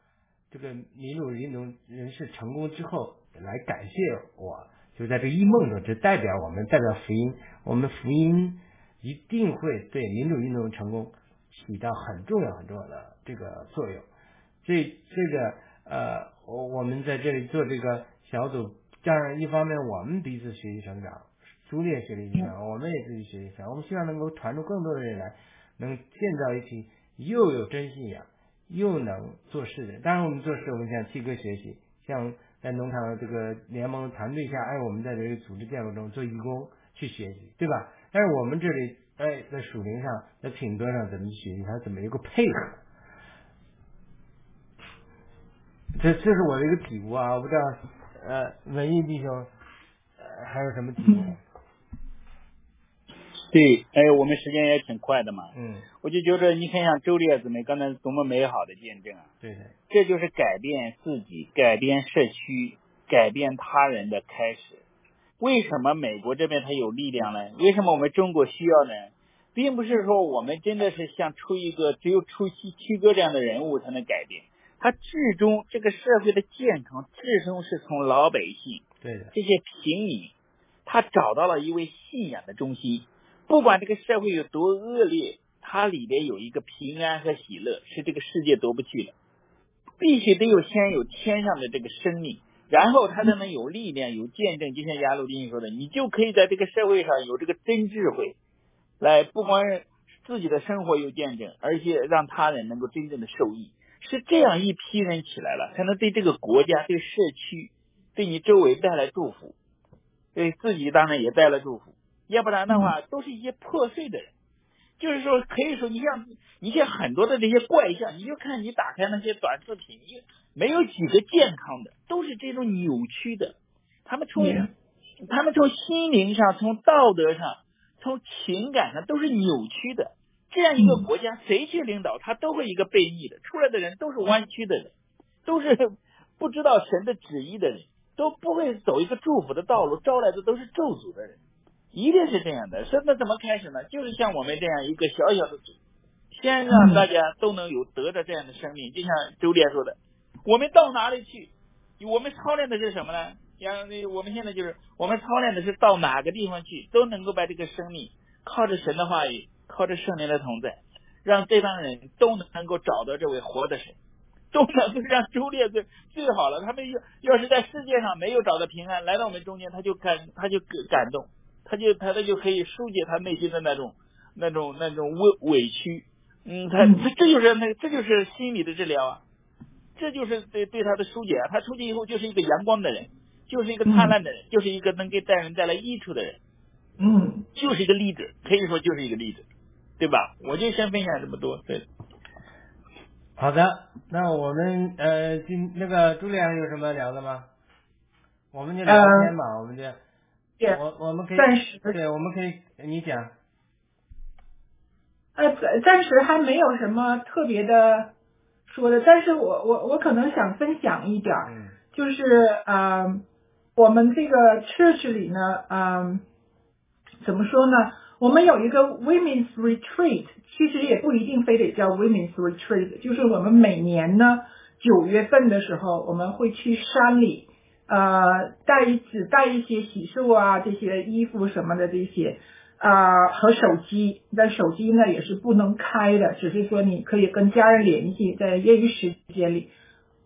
这个民主运动人士成功之后来感谢我，就在这一梦中，这代表我们代表福音，我们福音一定会对民主运动成功起到很重要很重要的这个作用。所以这个呃，我我们在这里做这个小组，当然一方面我们彼此学习成长，朱烈学习成长，我们也自己学习成长，我们希望能够传出更多的人来，能建造一批。又有真信仰，又能做事的。当然，我们做事，我们向七哥学习，向在农场这个联盟团队下，哎，我们在这个组织建构中做义工去学习，对吧？但是我们这里，哎，在属灵上，在品德上怎么学习，还怎么一个配合？这这是我的一个体悟啊！我不知道，呃，文艺弟兄，呃，还有什么体悟？对，哎，我们时间也挺快的嘛。嗯。我就觉得，你看像周烈姊妹刚才多么美好的见证啊！对的。这就是改变自己、改变社区、改变他人的开始。为什么美国这边它有力量呢？为什么我们中国需要呢？并不是说我们真的是像出一个只有出七七哥这样的人物才能改变。他至终这个社会的健康，至终是从老百姓，对的，这些平民，他找到了一位信仰的中心。不管这个社会有多恶劣，它里边有一个平安和喜乐，是这个世界夺不去的。必须得有先有天上的这个生命，然后他才能有力量、有见证。就像亚鲁丁说的，你就可以在这个社会上有这个真智慧，来不光自己的生活有见证，而且让他人能够真正的受益。是这样一批人起来了，才能对这个国家、对社区、对你周围带来祝福，对自己当然也带来祝福。要不然的话，都是一些破碎的人。就是说，可以说，你像你像很多的这些怪象，你就看你打开那些短视频，你没有几个健康的，都是这种扭曲的。他们从他们从心灵上、从道德上、从情感上都是扭曲的。这样一个国家，谁去领导，他都会一个背逆的，出来的人都是弯曲的人，都是 [LAUGHS] 不知道神的旨意的人，都不会走一个祝福的道路，招来的都是咒诅的人。一定是这样的，是那怎么开始呢？就是像我们这样一个小小的组，先让大家都能有得着这样的生命。就像周烈说的，我们到哪里去？我们操练的是什么呢？像我们现在就是，我们操练的是到哪个地方去，都能够把这个生命靠着神的话语，靠着圣灵的同在，让这帮人都能够找到这位活的神，都能够让周列最最好了。他们要要是在世界上没有找到平安，来到我们中间，他就感他就感动。他就他他就可以疏解他内心的那种那种那种委委屈，嗯，他这这就是那这就是心理的治疗啊，这就是对对他的疏解啊。他出去以后就是一个阳光的人，就是一个灿烂的人，就是一个能给带人带来益处的人，嗯，就是一个例子，可以说就是一个例子，对吧？我就先分享这么多，对。好的，那我们呃今那个朱良有什么聊的吗？我们就聊天吧，我们就。我我们可以暂时对，我们可以你讲。呃，暂时还没有什么特别的说的，但是我我我可能想分享一点，就是呃，我们这个 church 里呢，嗯，怎么说呢？我们有一个 women's retreat，其实也不一定非得叫 women's retreat，就是我们每年呢九月份的时候，我们会去山里。呃，带只带一些洗漱啊，这些衣服什么的这些啊和手机，但手机呢也是不能开的，只是说你可以跟家人联系，在业余时间里，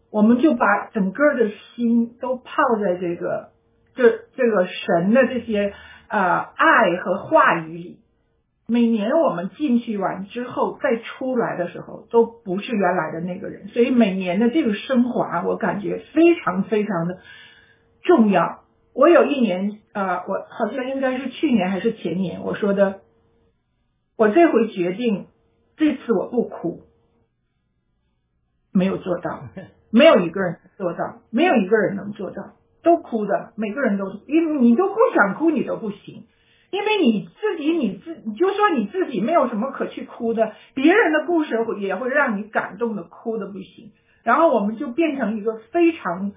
我们就把整个的心都泡在这个这这个神的这些呃爱和话语里。每年我们进去完之后再出来的时候，都不是原来的那个人，所以每年的这个升华，我感觉非常非常的。重要。我有一年，呃，我好像应该是去年还是前年，我说的，我这回决定，这次我不哭，没有做到，[LAUGHS] 没有一个人做到，没有一个人能做到，都哭的，每个人都，因为你都不想哭，你都不行，因为你自己，你自，你就说你自己没有什么可去哭的，别人的故事也会让你感动的哭的不行，然后我们就变成一个非常。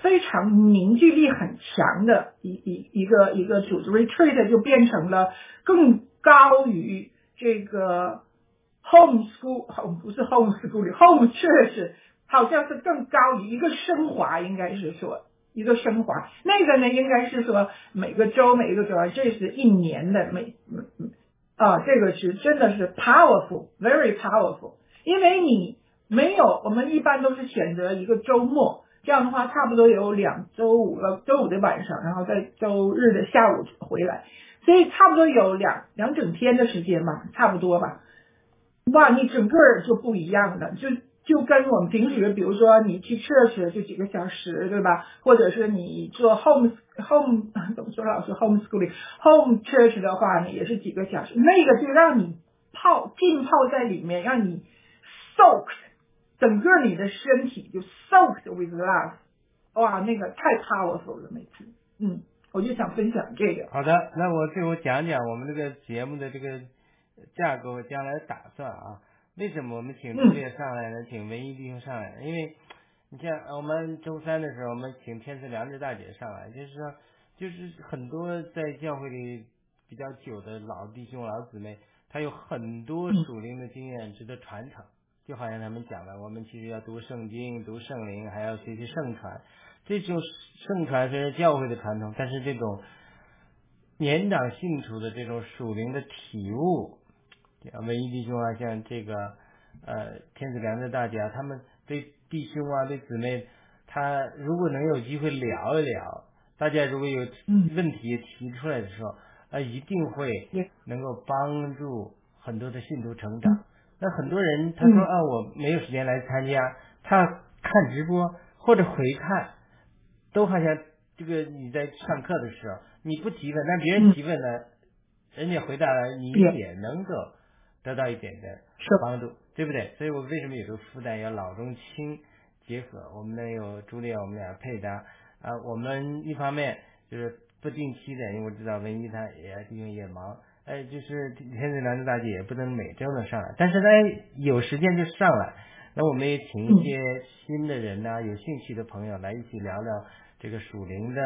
非常凝聚力很强的一一一个一个组织，retreat 就变成了更高于这个 home school，不是 home school，home church 好像是更高于一个升华，应该是说一个升华。那个呢，应该是说每个周每一个周，这是一年的每啊，这个是真的是 powerful，very powerful，因为你没有，我们一般都是选择一个周末。这样的话，差不多有两周五了，周五的晚上，然后在周日的下午回来，所以差不多有两两整天的时间吧，差不多吧。哇，你整个就不一样的，就就跟我们平时，比如说你去 church 就几个小时，对吧？或者是你做 home home 怎么说？老师 home schooling home church 的话呢，也是几个小时。那个就让你泡浸泡在里面，让你 soaked，整个你的身体就 soaked with love。哇，那个太 powerful 了，每次。嗯，我就想分享这个。好的，那我最后讲讲我们这个节目的这个架构，将来打算啊。为什么我们请朱烈上来呢？请文艺弟兄上来？因为你像我们周三的时候，我们请天赐良知大姐上来，就是说，就是很多在教会里比较久的老弟兄、老姊妹，他有很多属灵的经验值得传承。就好像他们讲的，我们其实要读圣经、读圣灵，还要学习圣传。这种圣传虽然教会的传统，但是这种年长信徒的这种属灵的体悟。文艺弟兄啊，像这个呃天子良的大家，他们对弟兄啊对姊妹，他如果能有机会聊一聊，大家如果有问题提出来的时候，啊一定会能够帮助很多的信徒成长。那很多人他说啊我没有时间来参加，他看直播或者回看，都好像这个你在上课的时候你不提问，那别人提问了，人家回答了，你也能够。得到一点的帮助，对不对？所以我为什么有个负担要老中青结合？我们呢有朱莉，我们俩配搭啊。我们一方面就是不定期的，因为我知道文艺他也毕竟也忙，哎，就是天子良知大姐也不能每周都上来，但是呢有时间就上来。那我们也请一些新的人呢，有兴趣的朋友来一起聊聊这个属灵的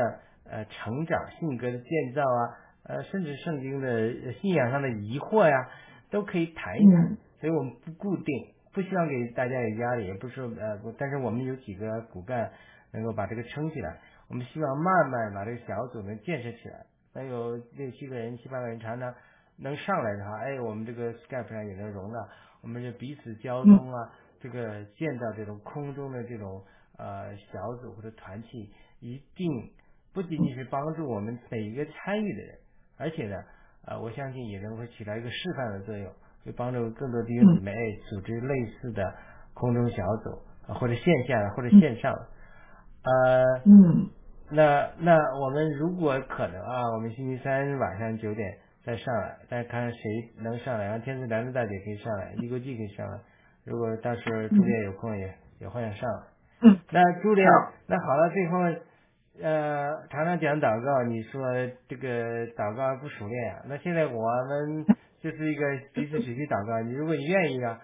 呃成长、性格的建造啊，呃，甚至圣经的信仰上的疑惑呀。都可以谈一谈，所以我们不固定，不希望给大家有压力，也不是说呃，但是我们有几个骨干能够把这个撑起来。我们希望慢慢把这个小组能建设起来。能有六七个人、七八个人常常能上来的话，哎，我们这个 Skype 上也能容纳，我们就彼此交通啊，这个建造这种空中的这种呃小组或者团体，一定不仅仅是帮助我们每一个参与的人，而且呢。呃，我相信也能会起到一个示范的作用，会帮助更多弟兄姊妹组织类似的空中小组啊，或者线下的或者线上。呃，嗯，那那我们如果可能啊，我们星期三晚上九点再上来，再看看谁能上来。然后天赐男的大姐可以上来，一国际可以上来。如果到时候朱烈有空也也欢迎上来。嗯，那朱烈，那好了，最后。呃，常常讲祷告，你说这个祷告不熟练啊？那现在我们就是一个彼此学习祷告。你如果你愿意啊，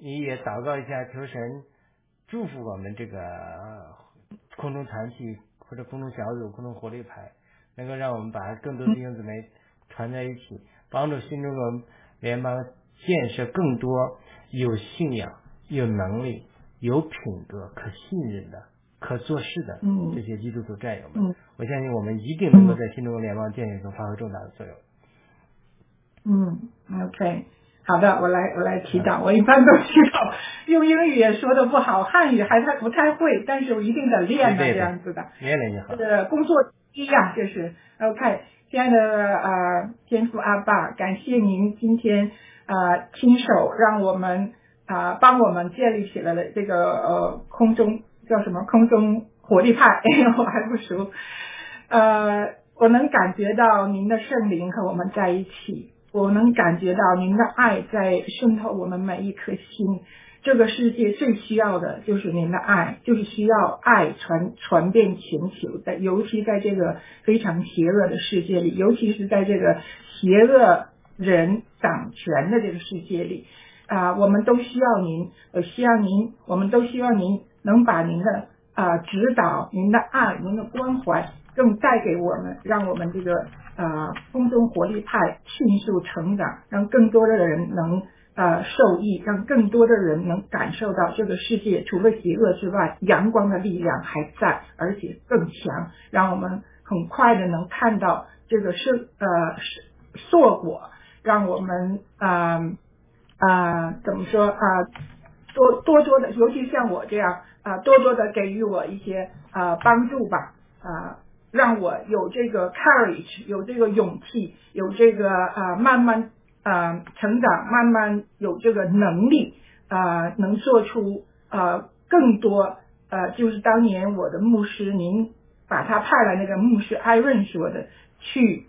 你也祷告一下，求神祝福我们这个空中团体或者空中小组、空中活力派，能够让我们把更多弟兄姊妹团在一起，帮助新中国联邦建设更多有信仰、有能力、有品格、可信任的。可做事的这些基督徒战友们，我相信我们一定能够在新中国联邦建设中发挥重大的作用。嗯，OK，好的，我来我来祈祷。我一般都祈祷，用英语也说的不好，汉语还太不太会，但是我一定得练的这样子的。练练就好。是工作一样，就是 OK。亲爱的啊，天父阿爸，感谢您今天啊亲手让我们啊帮我们建立起来了这个呃空中。叫什么空中火力派？我还不熟。呃，我能感觉到您的圣灵和我们在一起，我能感觉到您的爱在渗透我们每一颗心。这个世界最需要的就是您的爱，就是需要爱传传遍全球，在尤其在这个非常邪恶的世界里，尤其是在这个邪恶人掌权的这个世界里啊，我们都需要您，我需要您，我们都希望您。能把您的啊指导、您的爱、您的关怀，更带给我们，让我们这个啊空中活力派迅速成长，让更多的人能呃受益，让更多的人能感受到这个世界除了邪恶之外，阳光的力量还在，而且更强，让我们很快的能看到这个是呃硕果，让我们啊啊怎么说啊多多多的，尤其像我这样。啊，多多的给予我一些啊帮助吧，啊，让我有这个 courage，有这个勇气，有这个啊慢慢啊成长，慢慢有这个能力啊，能做出呃更多呃就是当年我的牧师您把他派来那个牧师艾润说的去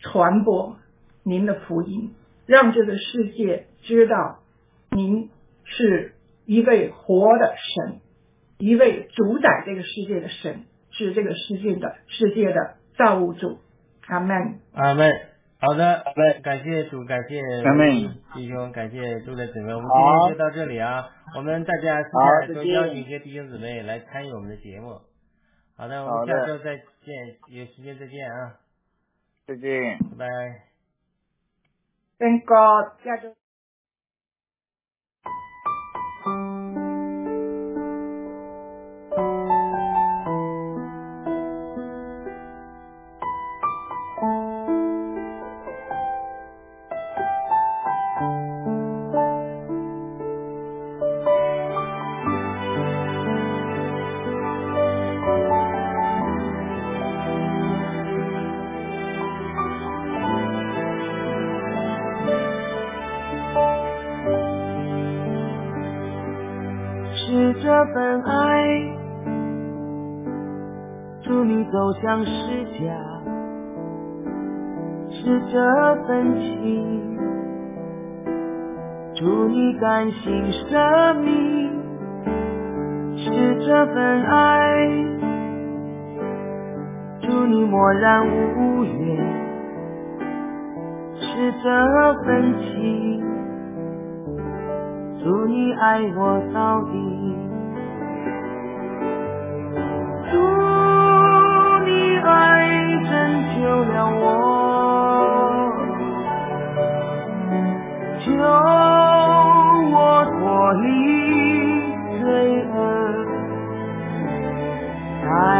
传播您的福音，让这个世界知道您是一位活的神，一位主宰这个世界的神，是这个世界的世界的造物主。阿门。阿门。好的，好的感谢主，感谢弟兄，感谢诸位姊妹，我们今天就到这里啊。我们大家私好下都邀请一些弟兄姊妹来参与我们的节目。好的，我们好的下周再见，有时间再见啊，再见。拜拜。Thank God，下周。家；是这份情，祝你甘心舍命；是这份爱，祝你默然无怨；是这份情。祝你爱我到底，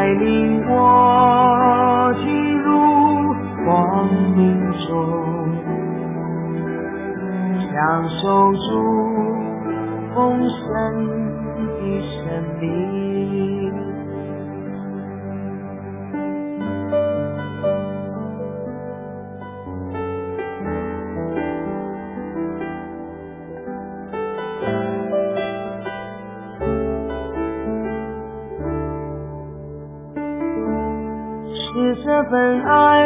带领我进入光明中。享受住丰盛的生命。这份爱。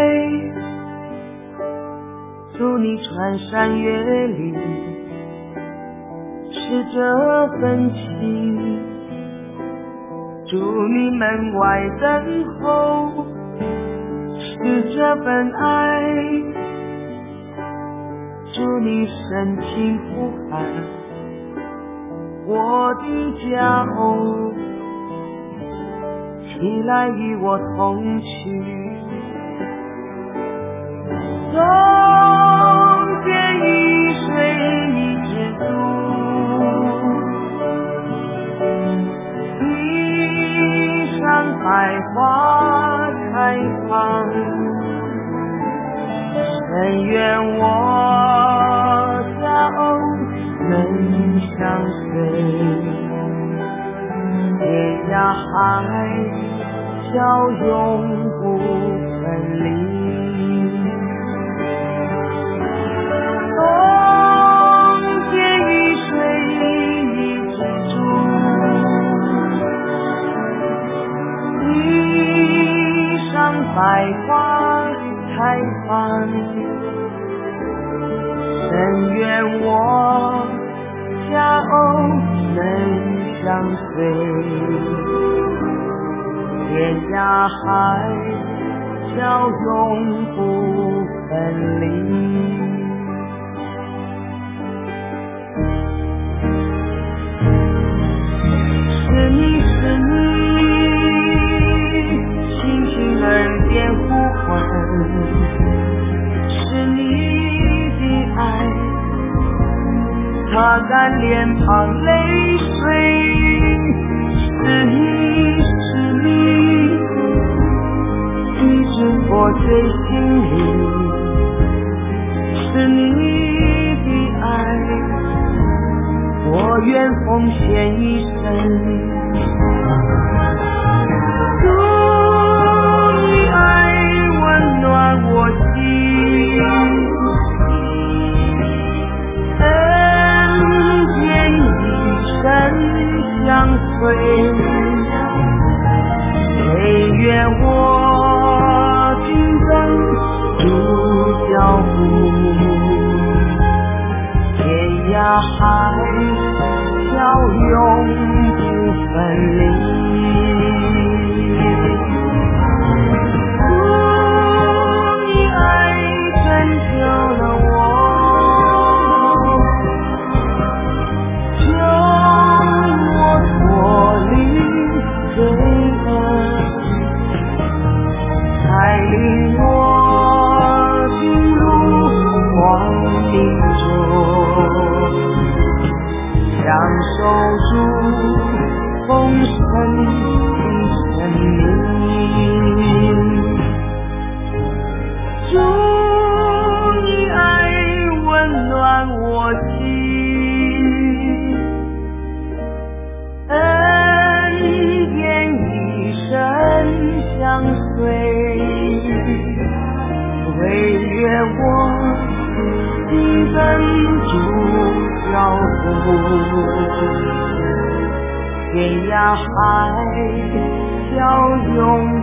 祝你穿山越岭，是这份情；祝你门外等候，是这份爱；祝你深情呼喊，我的家哦，起来与我同去。中间一水一长度，地上百花开放。但愿我俩恩相随，天涯海角永不分离。百花开放，但愿我家偶能相随，天涯海角永不分离。擦干脸庞泪水，是你是你，一直我最心里，是你的爱。我愿奉献一生。岁月，我今生独脚步，天涯海角永不分离。大海角永